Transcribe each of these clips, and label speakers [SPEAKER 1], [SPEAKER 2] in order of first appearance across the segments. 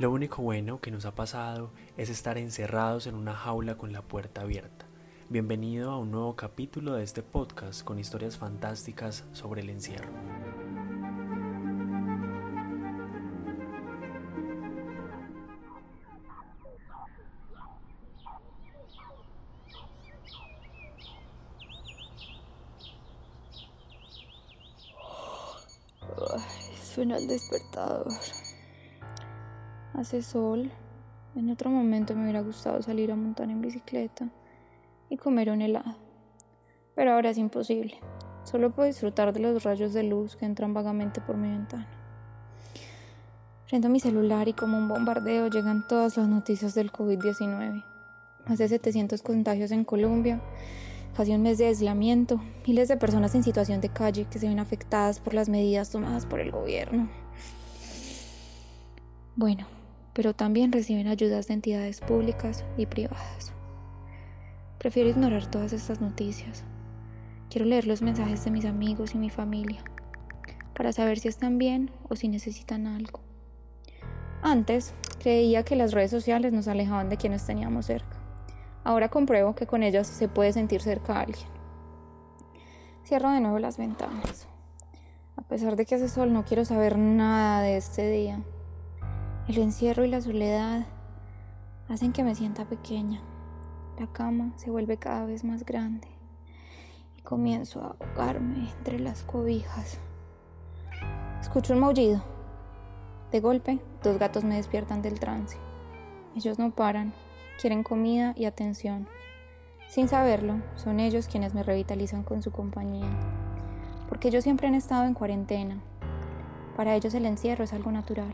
[SPEAKER 1] Lo único bueno que nos ha pasado es estar encerrados en una jaula con la puerta abierta. Bienvenido a un nuevo capítulo de este podcast con historias fantásticas sobre el encierro.
[SPEAKER 2] suena el despertador. Hace sol. En otro momento me hubiera gustado salir a montar en bicicleta y comer un helado. Pero ahora es imposible. Solo puedo disfrutar de los rayos de luz que entran vagamente por mi ventana. Prendo mi celular y como un bombardeo llegan todas las noticias del COVID-19. Más de 700 contagios en Colombia, casi un mes de aislamiento, miles de personas en situación de calle que se ven afectadas por las medidas tomadas por el gobierno. Bueno, pero también reciben ayudas de entidades públicas y privadas. Prefiero ignorar todas estas noticias. Quiero leer los mensajes de mis amigos y mi familia para saber si están bien o si necesitan algo. Antes creía que las redes sociales nos alejaban de quienes teníamos cerca. Ahora compruebo que con ellas se puede sentir cerca a alguien. Cierro de nuevo las ventanas. A pesar de que hace sol, no quiero saber nada de este día. El encierro y la soledad hacen que me sienta pequeña. La cama se vuelve cada vez más grande y comienzo a ahogarme entre las cobijas. Escucho un maullido. De golpe, dos gatos me despiertan del trance. Ellos no paran, quieren comida y atención. Sin saberlo, son ellos quienes me revitalizan con su compañía. Porque ellos siempre han estado en cuarentena. Para ellos el encierro es algo natural.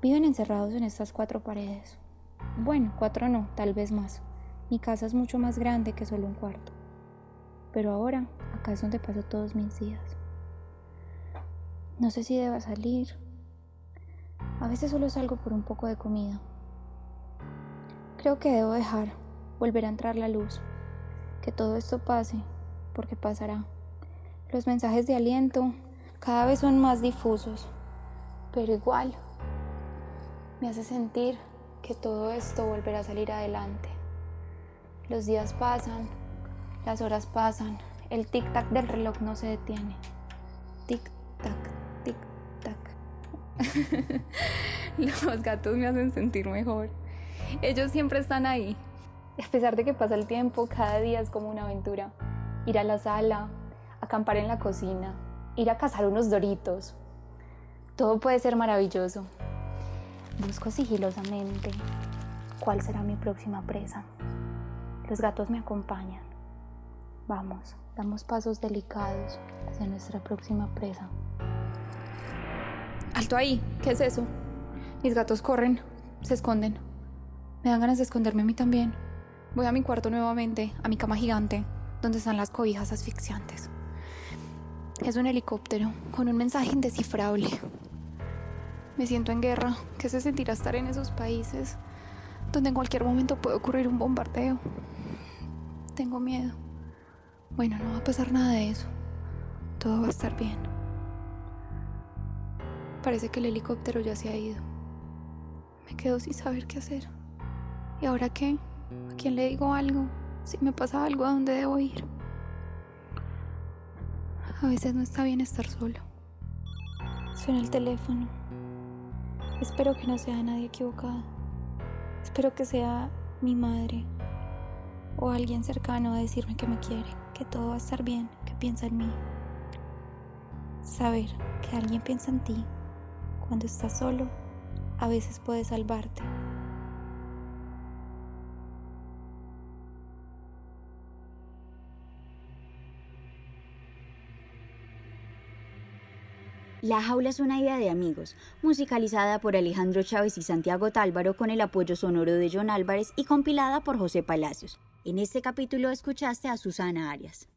[SPEAKER 2] Viven encerrados en estas cuatro paredes. Bueno, cuatro no, tal vez más. Mi casa es mucho más grande que solo un cuarto. Pero ahora, acá es donde paso todos mis días. No sé si deba salir. A veces solo salgo por un poco de comida. Creo que debo dejar, volver a entrar la luz, que todo esto pase, porque pasará. Los mensajes de aliento cada vez son más difusos, pero igual me hace sentir que todo esto volverá a salir adelante. Los días pasan, las horas pasan, el tic-tac del reloj no se detiene. Tic-tac, tic-tac. Los gatos me hacen sentir mejor. Ellos siempre están ahí. A pesar de que pasa el tiempo, cada día es como una aventura. Ir a la sala, acampar en la cocina, ir a cazar unos doritos. Todo puede ser maravilloso. Busco sigilosamente cuál será mi próxima presa. Los gatos me acompañan. Vamos, damos pasos delicados hacia nuestra próxima presa. Alto ahí, ¿qué es eso? Mis gatos corren, se esconden. Me dan ganas de esconderme a mí también. Voy a mi cuarto nuevamente, a mi cama gigante, donde están las cobijas asfixiantes. Es un helicóptero con un mensaje indescifrable. Me siento en guerra. ¿Qué se sentirá estar en esos países donde en cualquier momento puede ocurrir un bombardeo? Tengo miedo. Bueno, no va a pasar nada de eso. Todo va a estar bien. Parece que el helicóptero ya se ha ido. Me quedo sin saber qué hacer. ¿Y ahora qué? ¿A quién le digo algo? Si me pasa algo, ¿a dónde debo ir? A veces no está bien estar solo. Suena el teléfono. Espero que no sea nadie equivocado. Espero que sea mi madre o alguien cercano a decirme que me quiere, que todo va a estar bien, que piensa en mí. Saber que alguien piensa en ti cuando estás solo a veces puede salvarte.
[SPEAKER 3] La jaula es una idea de amigos, musicalizada por Alejandro Chávez y Santiago Tálvaro con el apoyo sonoro de John Álvarez y compilada por José Palacios. En este capítulo escuchaste a Susana Arias.